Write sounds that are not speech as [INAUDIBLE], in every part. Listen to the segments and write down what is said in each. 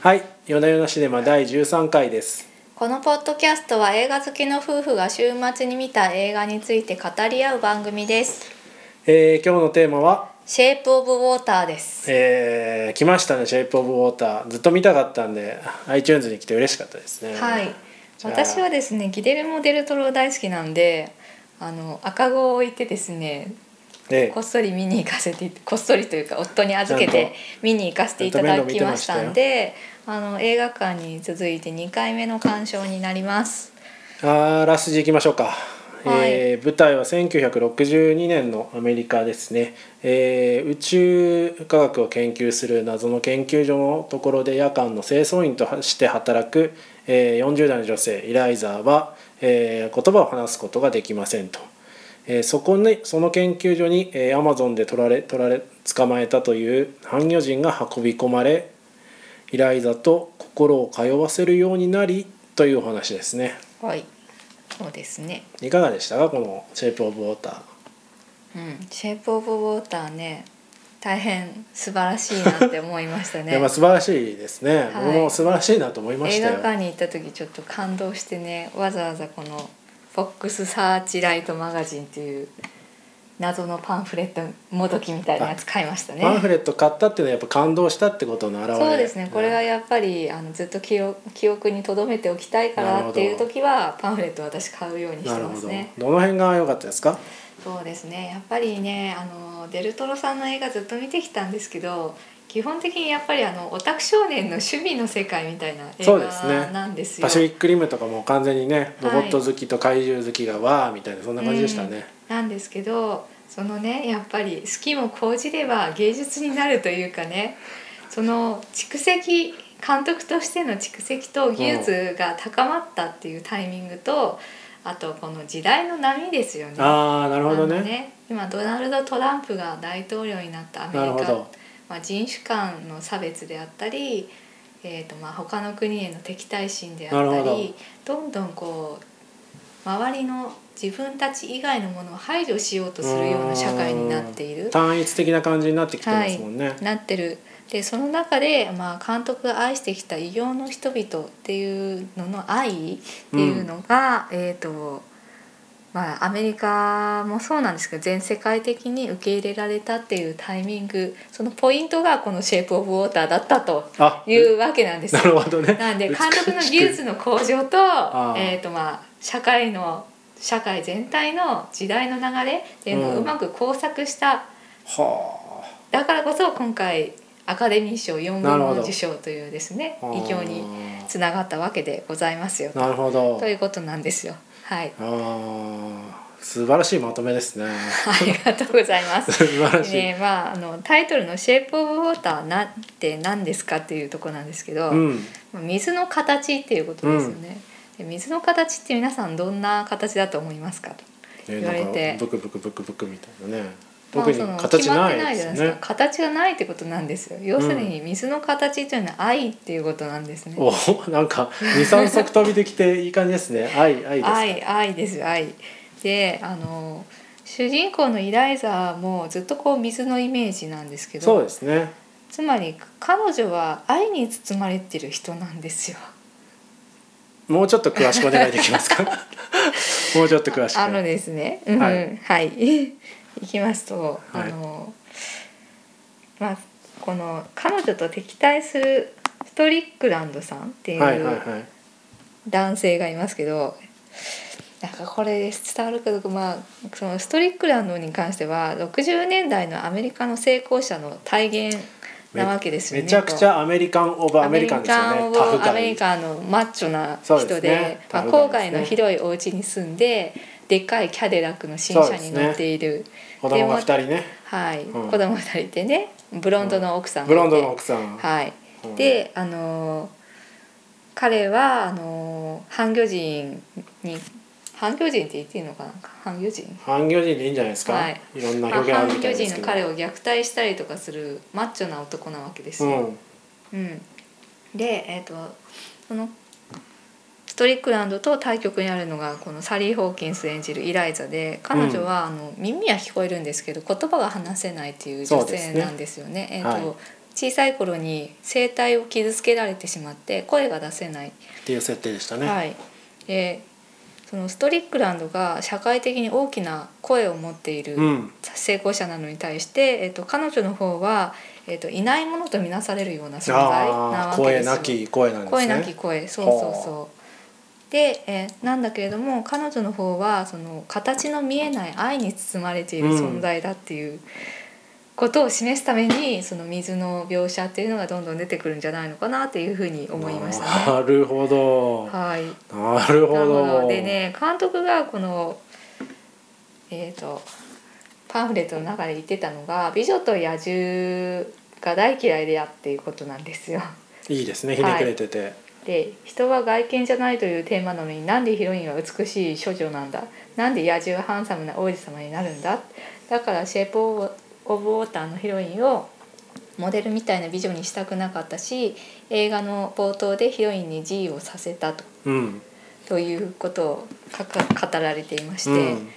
はい、夜な夜なシネマ第13回です。このポッドキャストは映画好きの夫婦が週末に見た映画について語り合う番組です。えー、今日のテーマは、シェイプオブウォーターです。えー、来ましたね、シェイプオブウォーター。ずっと見たかったんで、iTunes に来て嬉しかったですね。はい。私はですね、ギデルモデルトロ大好きなんで、あの赤子を置いてですね、でこっそり見に行かせて [LAUGHS] こっそりというか夫に預けて見に行かせていただきましたんで、あの映画館に続いて2回目の鑑賞になります。あーラスジ行きましょうか。えー舞台は1962年のアメリカですね、えー宇宙科学を研究する謎の研究所のところで夜間の清掃員として働く、えー40代の女性イライザーは、えー言葉を話すことができませんと、えーそこにその研究所に、えーアマゾンで取られ取られ捕まえたという半魚人が運び込まれイライザと心を通わせるようになりというお話ですね。はい。そうですね。いかがでしたかこの「シェイプ・オブ・ウォーターうん、シェイプオブウォーターね、大変素晴らしいなって思いました」いね。[LAUGHS] やまあ素晴らしいですね、はい僕も素晴らしいなと思いま映したよ画館に行った時ちょっと感動してねわざわざこの「フォックス・サーチライト・マガジン」っていう謎のパンフレットもどきみたいなやつ買いましたね。パンフレット買ったっていうのはやっぱ感動したってことの表れそうですね。これはやっぱりあのずっと記憶記憶に留めておきたいからっていう時はパンフレットを私買うようにしてますね。どの辺が良かったですか？そうですね。やっぱりねあのデルトロさんの映画ずっと見てきたんですけど基本的にやっぱりあのオタク少年の趣味の世界みたいな映そうですね。画なんですよ。パシフィックリムとかも完全にねロはい。ボット好きと怪獣好きがわーみたいなそんな感じでしたね、なんですけどそのねやっぱり好きも講じれば芸術になるというかねその蓄積監督としての蓄積と技術が高まったっていうタイミングと、あとこの時代の波ですよね。ああなるほどあのね今ドナルド・トランプが大統領になったアメリカまあ、人種間の差別であったり、えーとまあ、他の国への敵対心であったりど。んどんこう周りの自分たち以外のものを排除しようとするような社会になっている。単一的な感じになってきてますもんね、なってる。でその中で、まあ、監督が愛してきた異形の人々っていうのの愛っていうのが、えっ、とまあアメリカもそうなんですけど全世界的に受け入れられたっていうタイミングそのポイントがこの「シェイプ・オブ・ウォーター」だったとあいうわけなんですなよ。るほどね。なんで監督の技術の向上とえーとまあ社会の社会全体の時代の流れっていうのをうまく工作した、はだからこそ今回アカデミー賞4部なるほど。門受賞というですね偉業につながったわけでございますよ。あなるほど。ということなんですよ。はい、ああ素晴らしいまとめですねありがとうございます。[LAUGHS] 素晴らしい、ねまあ、あのタイトルの「シェイプ・オブ・ウォーター」なって何ですかっていうところなんですけど、うん水の形っていうことですよね。で水の形って皆さんどんな形だと思いますかと。え言われてなんかブクブクブクブクみたいなねまあ特にその形ないですね。か。形がないってことなんですよ。要するに水の形というのは愛っていうことなんですね、おなんか二三足飛びできていい感じですね。[LAUGHS] 愛愛ですか。愛愛ですよ愛。であの主人公のイライザーもずっとこう水のイメージなんですけそうどですね。つまり彼女は愛に包まれてる人なんですよ。もうちょっと詳しくお願いできますか？[LAUGHS] もうちょっと詳しく。あのですね、うん。ははいい、いきますと、はい。あのまあこの彼女と敵対するストリックランドさんっていうはい男性がいますけど、なんかこれ伝わるかどうかまあそのストリックランドに関しては60年代のアメリカの成功者の体現なわけですよね。めちゃくちゃアメリカン・オブ・アメリカンですよアメリねアメリカンのマッチョな人でね。まあ、郊外の広いお家に住んででっかいキャデラックの新車に乗っている、子供が二人ね。はい、うん。子供二人いてねブロンドの奥さんがいて、ブロンドの奥さん。はい、うん。であのー彼はあのー半魚人に半魚人って言っていいのかな？半魚人？半魚人でいいんじゃないですか、はい。い、ろんなまあ表現ある半魚みたいですけど、人の彼を虐待したりとかするマッチョな男なわけですよ。うん。うん、で、えー、とそのストリックランドと対局にあるのがこのサリー・ホーキンス演じるイライザで彼女はあの耳は聞こえるんですけど言葉が話せないっていう女性なんですよね。えーとはい小さい頃に声帯を傷つけられてしまって声が出せない。っていう設定でしたね。はい、でそのストリックランドが社会的に大きな声を持っているうん成功者なのに対して、えっと彼女の方は、えっといないものとみなされるような存在なわけですよなき声なんですね。声なき声そうそうそう。で、えーなんだけれども彼女の方はその形の見えない愛に包まれている存在だっていうことを示すためにその水の描写っていうのがどんどん出てくるんじゃないのかなっていうふうに思いましたね。なるほど。はい、なるほど。どでね監督がこのえー、とパンフレットの中で言ってたのが「美女と野獣が大嫌いであ」っていうことなんですよ。いいですね。ひねくれてて。で人は外見じゃないというテーマなのになんでヒロインは美しい処女なんだ？なんで野獣はハンサムな王子様になるんだ？だからシェイプ・オブ・ウォーターのヒロインをモデルみたいな美女にしたくなかったし映画の冒頭でヒロインに G をさせたとうん。ということを語られていまして、うん。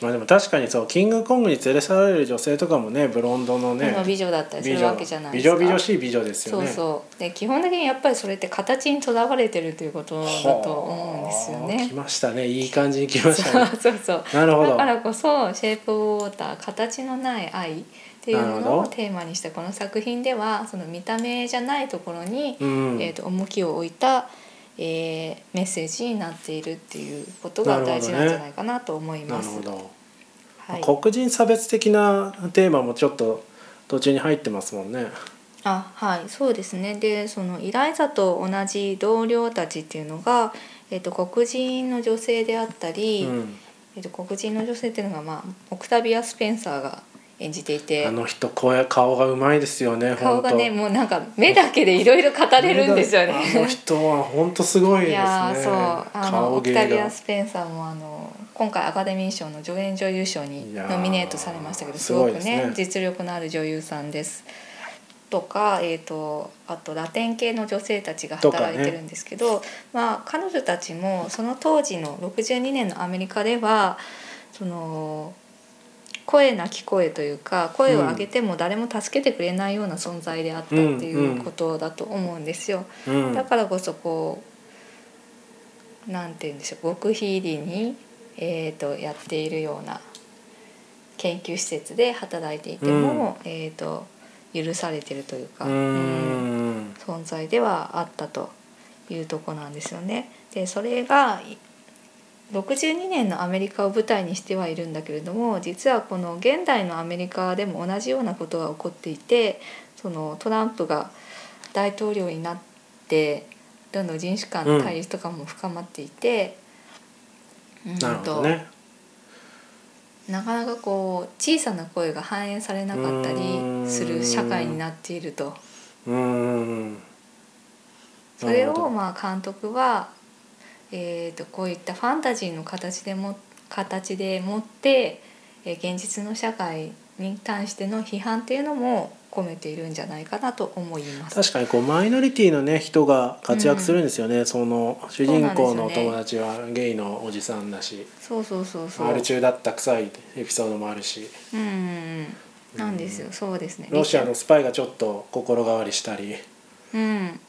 まあでも確かにそうキングコングに連れ去られる女性とかもねブロンドのね美女だったりするわけじゃない美ですか。女美女しい美女ですよそうね。そうで基本的にやっぱりそれって形にとらわれてるということだと思うんですよはあね来。ましたね。いい感じに来ましたね。そうそうなるほどだからこそ「シェイプ・ウォーター」形のない愛っていうものをテーマにしたこの作品ではその見た目じゃないところに、うん。えー、と重きを置いた、えーメッセージになっているっていうことが大事なんじゃないかなと思います。はい、黒人差別的なテーマもちょっと途中に入ってますもんね。あはいそうですねでそのイライザと同じ同僚たちっていうのが、えー、と黒人の女性であったり、うん。えー、と黒人の女性っていうのが、まあ、オクタビア・スペンサーが演じていてあの人声顔がうまいですよね。顔がね本もうなんか目だけでいろいろ語当れるんですよね。あの人は本当すごいですね。いやーそうあのオクタビア・が。スペンサーもあの今回アカデミー賞の助演女優賞にノミネートされましたけどすすごくねね実力のある女優さんです。とか、えー、とあとラテン系の女性たちが働いてるんですけど、まあ、彼女たちもその当時の62年のアメリカではその声なき声というか声を上げても誰も助けてくれないような存在であったっていうことだと思うんですよ。うん。だからこそこうなんて言うんでしょう極秘入りに、えー、とやっているような研究施設で働いていても、えー、と許されてるというか、うん。存在ではあったというとこなんですよね。でそれが62年のアメリカを舞台にしてはいるんだけれども実はこの現代のアメリカでも同じようなことが起こっていてそのトランプが大統領になってどんどん人種間の対立とかも深まっていて、うんなるほどね。なかなかこう小さな声が反映されなかったりする社会になっていると。うーん。それをまあ監督は、えー、とこういったファンタジーの形でも形でもって、えー現実の社会に対しての批判っていうのも込めているんじゃないかなと思います。確かにこうマイノリティのね人が活躍するんですよね、その主人公のお友達はゲイのおじさんだし、そうそうそうそう。アル中だった臭いエピソードもあるしうんうんうん。なんですよ。そうですね。ロシアのスパイがちょっと心変わりしたりうん。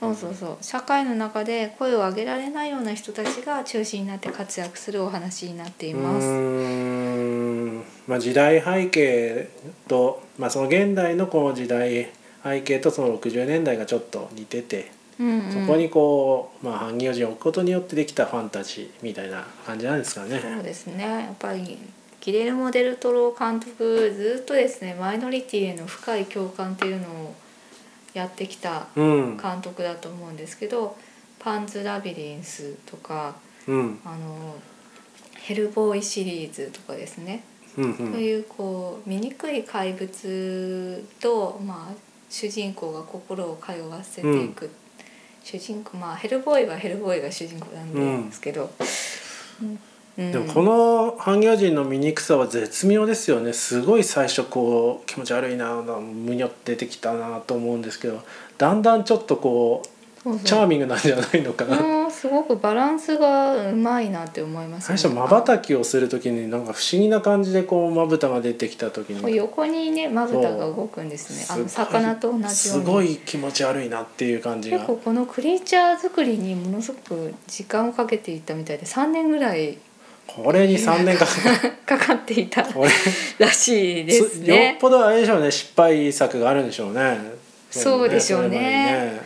そうそうそう社会の中で声を上げられないような人たちが中心になって活躍するお話になっていうます。ーん、まあ、時代背景と、まあ、その現代のこの時代背景とその60年代がちょっと似てて、うんうん、そこにこう、まあ、半行字を置くことによってできたファンタジーみたいな感じなんですかね。そうですねやっぱりギレルモ・デルトロ監督ずっとですねマイノリティへの深い共感っていうのをやってきたうん、監督だと思うんですけど「パンズ・ラビリンス」とかうん、あの「ヘルボーイ」シリーズとかですね、うん、う、そうんいうこう醜い怪物と、まあ、主人公が心を通わせていく、主人公まあヘルボーイはヘルボーイが主人公なんですけど、うんでもこの半魚人の醜さは絶妙ですよね。すごい最初こう気持ち悪いなむにょって出てきたなと思うんですけどだんだんちょっとこうチャーミングなんじゃないのかな。すごくバランスがうまいなって思います最初まばたきをする時になんか不思議な感じでこうまぶたが出てきた時に。横にねまぶたが動くんですね。あの魚と同じように。すごい気持ち悪いなっていう感じが。結構このクリーチャー作りにものすごく時間をかけていったみたいで3年ぐらいこれに3年間 [LAUGHS] かかっていたらしいですすよっね。ぽどあれでしょうね失敗作があるんでしょうね。そうでしょうね。ね。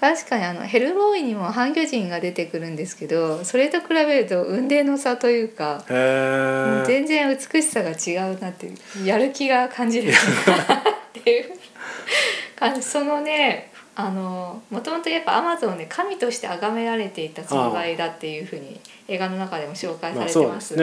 確かにあのヘルボーイにも半魚人が出てくるんですけどそれと比べると雲泥の差というか、全然美しさが違うなってやる気が感じるっていう。[LAUGHS] そのねあのもともとやっぱアマゾンで神として崇められていた存在だっていうふうに映画の中でも紹介されてますので,、まあそうです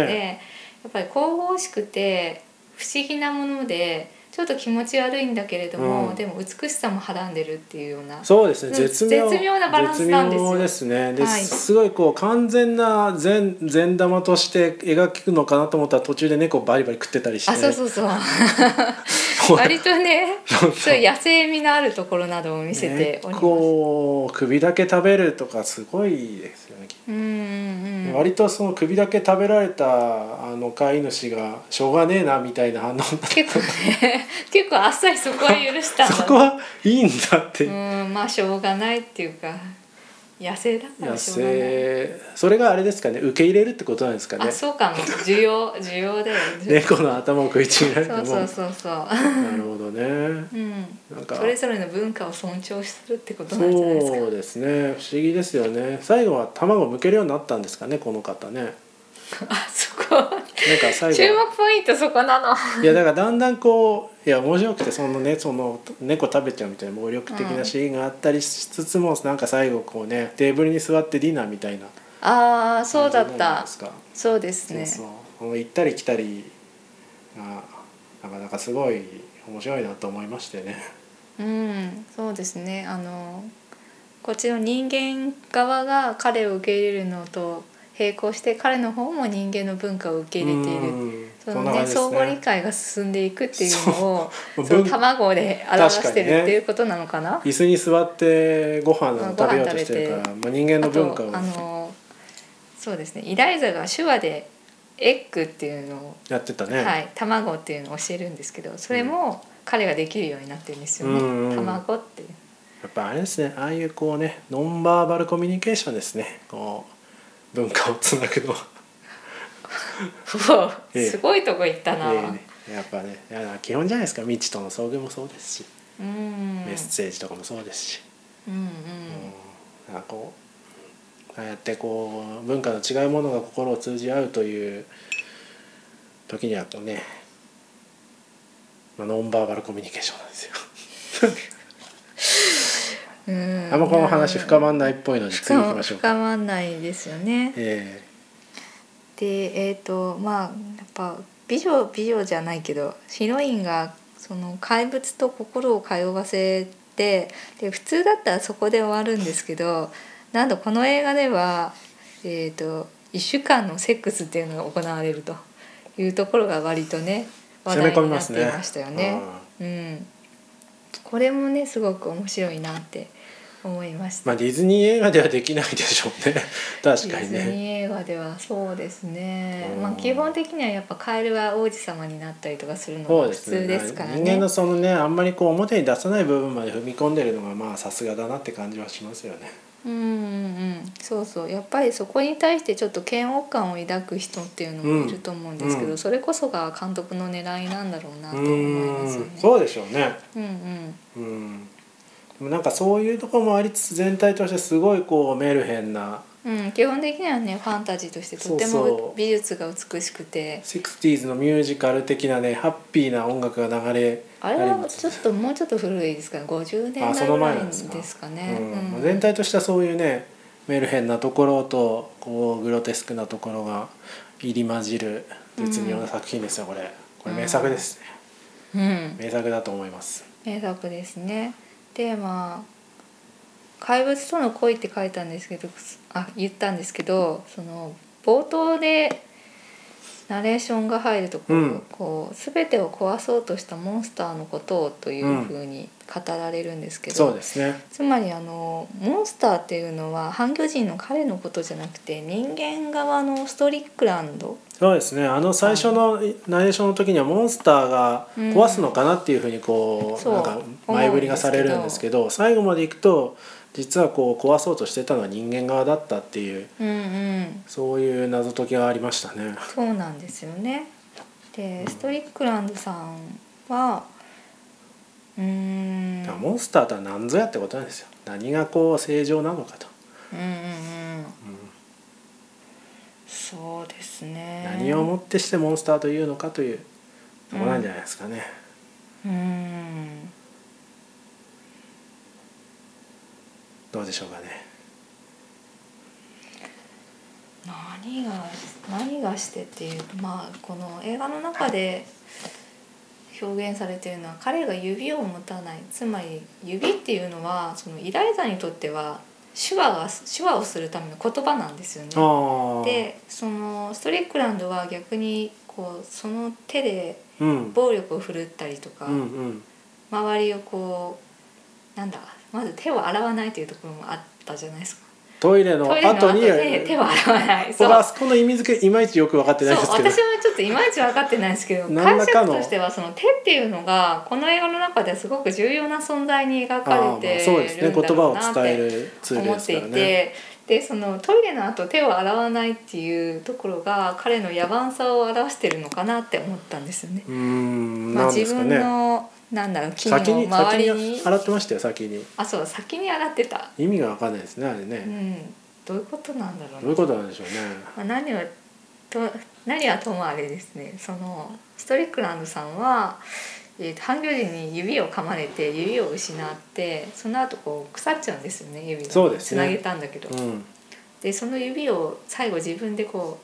やっぱり神々しくて不思議なものでちょっと気持ち悪いんだけれども、うん。でも美しさもはらんでるっていうようなそうですね。うん絶妙。絶妙なバランスなんですよ。ですね。で、はい。すごいこう完全な善善玉として描くのかなと思ったら途中で猫バリバリ食ってたりしてあそうそうそう割とねそういう野生味のあるところなどを見せております。こう首だけ食べるとかすごいですよね、うんうんうん、割とその首だけ食べられたあの飼い主がしょうがねえなみたいな反応結構ね [LAUGHS] 結構あっさりそこは許したんだそこはいいんだって、うんまあしょうがないっていうか野生だから野。生。それがあれですかね。受け入れるってことなんですかね。あそうかも。需要 [LAUGHS] 需要だよ猫の頭を食いちぎられても。そうそうそうそう。なるほどね。うん。なんか。それぞれの文化を尊重するってことなんじゃないですか。そうですね。不思議ですよね。最後は卵を剥けるようになったんですかねこの方ね [LAUGHS] あそこ。なんか最後注目ポイントそこなの。いやだからだんだんこういや面白くてそのねその猫食べちゃうみたいな暴力的なシーンがあったりしつつも、なんか最後こうねテーブルに座ってディナーみたいなああそうだったそうですね。そう行ったり来たりがなかなかすごい面白いなと思いましてね。うん、そうですね。あのこっちの人間側が彼を受け入れるのと並行して彼の方も人間の文化を受け入れている。うん。そのんな感じですね。相互理解が進んでいくっていうのをその卵で表して確かにねるっていうことなのかな？椅子に座ってご飯をうん食べようとしてるから、まあ、人間のあ文化を。とあのそうですね。イライザが手話でエッグっていうのを、やってたね。はい、卵っていうのを教えるんですけどそれも彼ができるようになってるんですよね、うんうん。卵っていう。やっぱあれですね。ああいうこうねノンバーバルコミュニケーションですね。こう文化をつなぐの。は、すごいとこ行ったな。ええね。やっぱね基本じゃないですか。未知との遭遇もそうですし、うん。メッセージとかもそうですし、うんうん。うん。なんかこうああやってこう文化の違うものが心を通じ合うという時にはこうね、まあ、ノンバーバルコミュニケーションなんですよ。うんあんまこの話深まんないっぽいので次行きましょうか。深まんないですよね。えでえっ、とまあやっぱ美女美女じゃないけどヒロインがその怪物と心を通わせてで普通だったらそこで終わるんですけどなんとこの映画では、えー、と1週間のセックスっていうのが行われるというところが割とねえ話攻め込みま題になってい。ましたよね。うん、これもねすごく面白いなって思いました。まあディズニー映画ではできないでしょうね。[LAUGHS] 確かにディズね。ニー映画ではそうですね、うんまあ基本的にはやっぱカエルは王子様になったりとかするのが普。通ですからね人間のそのねあんまりこう表に出さない部分まで踏み込んでるのがまあさすがだなって感じはしますよね。うんうんうんそうそうやっぱりそこに対してちょっと嫌悪感を抱く人っていうのもいると思うんですけど、うんそれこそが監督の狙いなんだろうなとう思いますよねん。そうでしょうね。うんうんうん。でもなんかそういうところもありつつ全体としてすごいこうメルヘンなうん、基本的にはねファンタジーとしてとてそうそう。も美術が美しくて。60s のミュージカル的なねハッピーな音楽が流れあれはちょっともうちょっと古いですか？ね50年あその代ぐらい前なんですか。ですかね。うん。うん。全体としてはそういうねメルヘンなところとこうグロテスクなところが入り混じる絶妙な作品ですよこれ。これ名作ですね、うん、名作だと思います。名作ですね。でまあ怪物との恋って書いたんですけどあ言ったんですけどその冒頭でナレーションが入るとこう,、うん。こう全てを壊そうとしたモンスターのことをというふうに語られるんですけどそうですね。つまりあのモンスターっていうのは半魚人の彼のことじゃなくて人間側のストリックランドそうですね。あの最初のナレーションの時にはモンスターが壊すのかなっていうふうにこう、そう。なんか前振りがされるんですけど最後までいくと実はこう壊そうとしてたのは人間側だったっていううんうん。そういう謎解きがありましたね。そうなんですよね。でストリックランドさんはうーん。モンスターとは何ぞやってことなんですよ。何がこう正常なのかと、うんうんうん。うんそうですね。何をもってしてモンスターというのかというとこなんじゃないですかね。うんどうでしょうかね。何が何がしてっていうまあこの映画の中で表現されているのは彼が指を持たないつまり指っていうのはそのイライザにとっては手話が手話をするための言葉なんですよね。でそのストリックランドは逆にこうその手でうん。暴力を振るったりとか、うんうん。周りをこうなんだまず手を洗わないというところもあったじゃないですか。トイレの後後にで手を洗わない。そう僕あそこの意味付けいまいちよく分かってないですけどそう私もちょっといまいち分かってないんですけど解釈としてはその手っていうのがこの映画の中ですごく重要な存在に描かれてそうですねるんだろ言葉をうなって思ってい。て。でそのトイレの後手を洗わないっていうところが彼の野蛮さを表してるのかなって思ったんですよね。うーんまあ、自分。のなんだろう木の周先に。りに洗ってましたよ先に。あそう先に洗ってた、意味が分かんないですねあれうね。ん、どういうことなんだろうどういうことなんでしょうね。まあ、何はと何はともあれですね。そのストリックランドさんは、えーと、半魚人に指を噛まれて指を失ってその後こう腐っちゃうんですよね指が。そうですね。つなげたんだけど、うん。でその指を最後自分でこ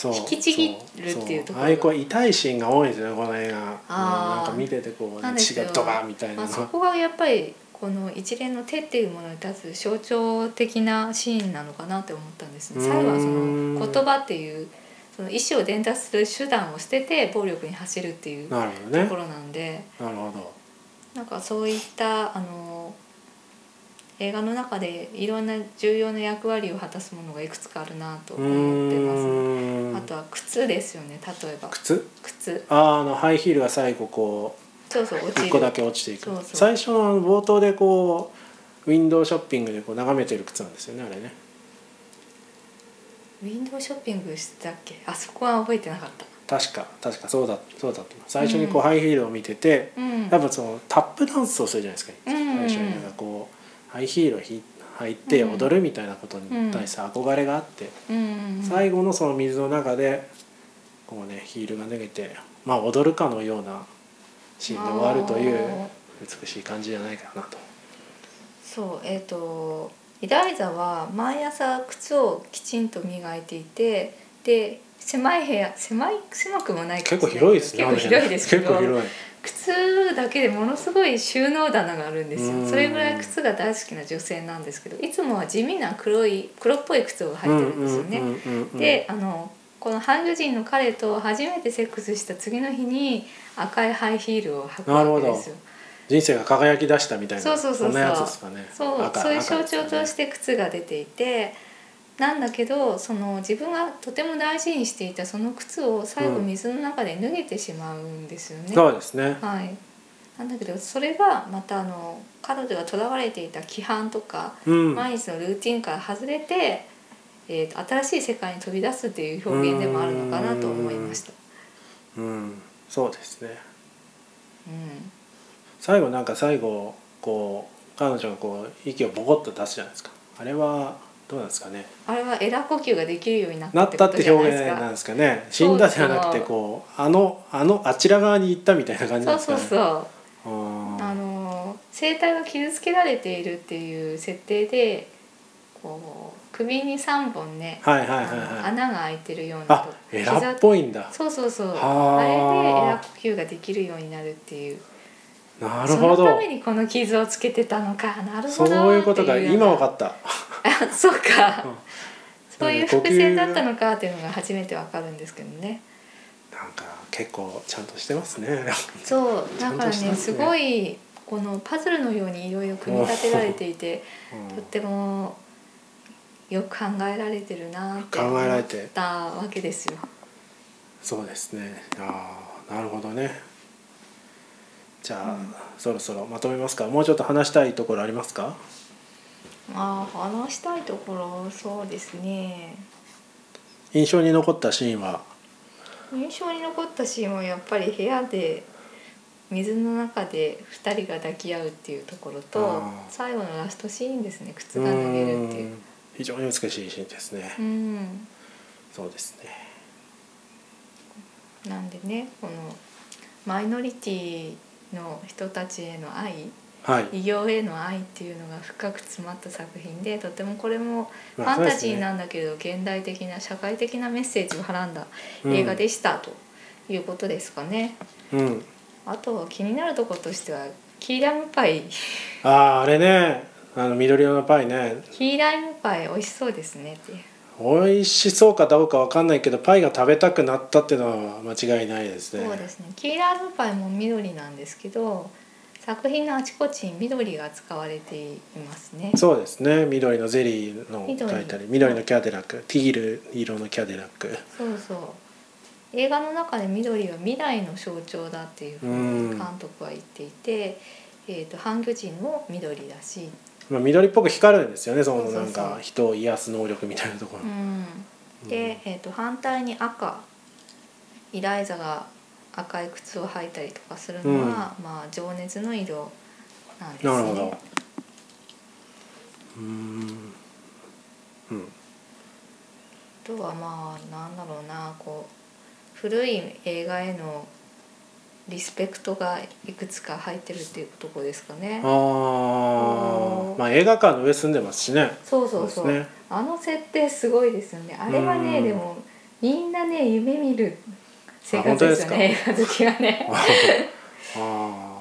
そう。引きちぎるっていうところ。ああいうこう痛いシーンが多いんですよねこの映画。なんか見ててこう血がドバみたいうな。まあ、そこがやっぱりこの一連の手っていうものに立つ象徴的なシーンなのかなって思ったんです。ね。最後はその言葉っていうその意思を伝達する手段を捨てて暴力に走るっていうとなるほどね。ころなんで、なるほど。なんかそういったあの映画の中でいろんな重要な役割を果たすものがいくつかあるなとう思ってます、あとは靴ですよね例えば。靴？靴。あーあのハイヒールが最後こそうそう落ち個だけ落ちていく。最初の冒頭でこうウィンドウショッピングでこう眺めてる靴なんですよねあれね。ウィンドウショッピングしてたっけ？あそこは覚えてなかった。確か確かそうだそうだ最初にこうハイヒールを見てて、うん。多分そのタップダンスをするじゃないですか、うん。最初になんかこうハイヒールをひ履いてうん踊るみたいなことに対して憧れがあって、最後のその水の中でこうねヒールが脱げてまあ踊るかのようなシーンで終わるという美しい感じじゃないかなと。そうえっ、とイダイザは毎朝靴をきちんと磨いていてで狭い部屋狭い狭くもないか結構広いですね。結構広いですけど結構広い。靴だけでものすごい収納棚があるんですうんよそれぐらい靴が大好きな女性なんですけどいつもは地味な黒い黒っぽい靴を履いてるんですよね。であのこの半魚人の彼と初めてセックスした次の日に赤いハイヒールを履くわけですよ。人生が輝き出したみたいなそうそうそうそうんなやつですかね。そう赤そういう象徴として靴が出ていてなんだけどその自分がとても大事にしていたその靴を最後うん水の中で脱げてしまうんですよね。そうですね。はい、なんだけどそれがまたあの彼女がとらわれていた規範とか、うん。毎日のルーティンから外れて、えーと新しい世界に飛び出すっていう表現でもあるのかなと思いました。うん。そうですね。うん最後なんか最後こう彼女がこう息をボコッと出すじゃないですか。あれはどうなんですかね。あれはエラ呼吸ができるようになったなって表現なん。ですかね。死んだではなくてこうあのあのあちら側に行ったみたいな感じなそうんですかね。そうそう。うんあの声帯が傷つけられているっていう設定でこう首に3本ね、はいはいはいあのはい。穴が開いてるようなあと、エラっぽいんだ。そうそうそうはああれでエラ呼吸ができるようになるっていうなるほどそのた。めにこの傷をつけてたのかなるほそうどいうことか。今わかっった。た [LAUGHS] そうか、うん。そういう伏線だったのかっていうのが初めてわかるんですけどね。なんか結構ちゃんとしてますね。[LAUGHS] そう。だからねね。すごいこのパズルのようにいろいろ組み立てられていてうん。とってもよく考えられてるなって考思えられってたわけですよ。そうですね。ああなるほどね。じゃあ、そろそろまとめますか。もうちょっと話したいところありますか？まあ話したいところそうですね。印象に残ったシーンは？印象に残ったシーンはやっぱり部屋で水の中で2人が抱き合うっていうところと最後のラストシーンですね。靴が脱げるっていう。うん。非常に美しいシーンですね、うん。そうですね。なんでねこのマイノリティの人たちへの愛はい。異形への愛っていうのが深く詰まった作品でとてもこれもフまあァンタジーなんだけど現代的な社会的なメッセージをはらんだうん。映画でしたということですかね。うん。あとは気になるところとしてはキーラムパイ。あああれね。あの緑色のパイね。キーラムパイ美味しそうですねって。美味しそうかどうかわかんないけどパイが食べたくなったっていうのは間違いないですね。そうですね。キーラムパイも緑なんですけど作品のあちこちに緑が使われていますね。そうですね。緑のゼリーの緑。書いたり緑のキャデラック。ティール色のキャデラック。そうそう。映画の中で緑は未来の象徴だっていうふうに監督は言っていて、えー、と半魚人も緑だし、まあ、緑っぽく光るんですよねそのなんか人を癒す能力みたいなところ、うん、で、えー、と反対に赤。イライザが赤い靴を履いたりとかするのは、まあ情熱の色なんですね。なるほど。うーん。うん。あとはまあなんだろうなこう古い映画へのリスペクトがいくつか入ってるっていうところですかね。あ。あまあ映画館の上住んでますしね。そうそうそう。そうですね。あの設定すごいですよね。あれはねうん。でもみんなね夢見る生活ですよね映画好きはね。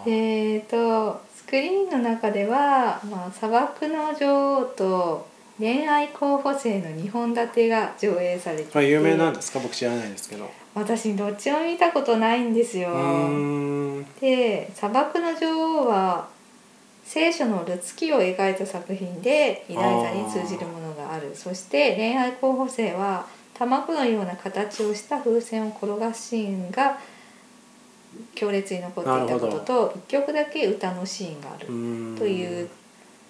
えーとスクリーンの中では、まあ、砂漠の女王と恋愛候補生の2本立てが上映されていて有名なんですか？僕知らないですけど。私どっちも見たことないんですよで砂漠の女王は聖書のルツキを描いた作品でイライザに通じるものがある。そして恋愛候補生は卵のような形をした風船を転がすシーンが強烈に残っていたことと一曲だけ歌のシーンがあるという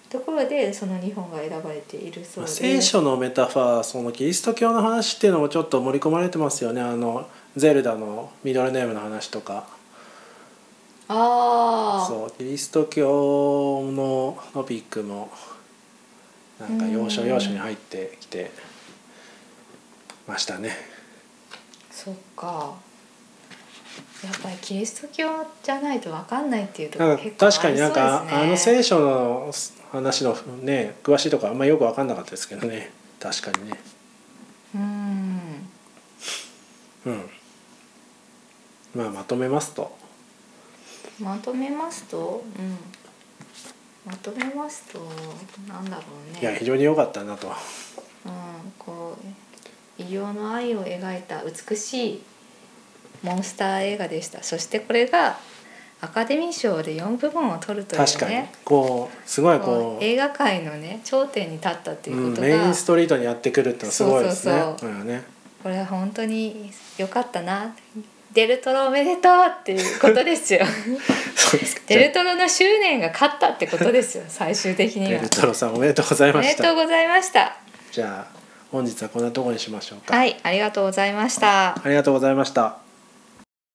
ところでその2本が選ばれているそうまあで聖書のメタファーそのキリスト教の話っていうのもちょっと盛り込まれてますよね。あのゼルダのミドルネームの話とか。ああそうキリスト教のトピックもなんか要所うん要所に入ってきてましたね。そっかやっぱりキリスト教じゃないと分かんないっていうところ結構あり確かになんかあの聖書の話のね詳しいとこあんまよく分かんなかったですけどね確かにね。うんうん。まあまとめますとまとめますと、うん、まとめますとなんだろうねいや非常に良かったなと。異形の愛を描いた美しいモンスター映画でした。そしてこれがアカデミー賞で4部門を取るというね。確かに。こうすごいここうう映画界のね頂点に立ったっていうことが、うん、メインストリートにやってくるってのはすごいですね。そうそうう。んね。これは本当に良かったな。デルトロおめでとうっていうことですよ。[LAUGHS] [LAUGHS] デルトロの執念が勝ったってことですよ。最終的には。デルトロさんおめでとうございおめました。でとうございました。じゃあ本日はこんなところにしましょうか。はいありがとうございましたありがとうございました。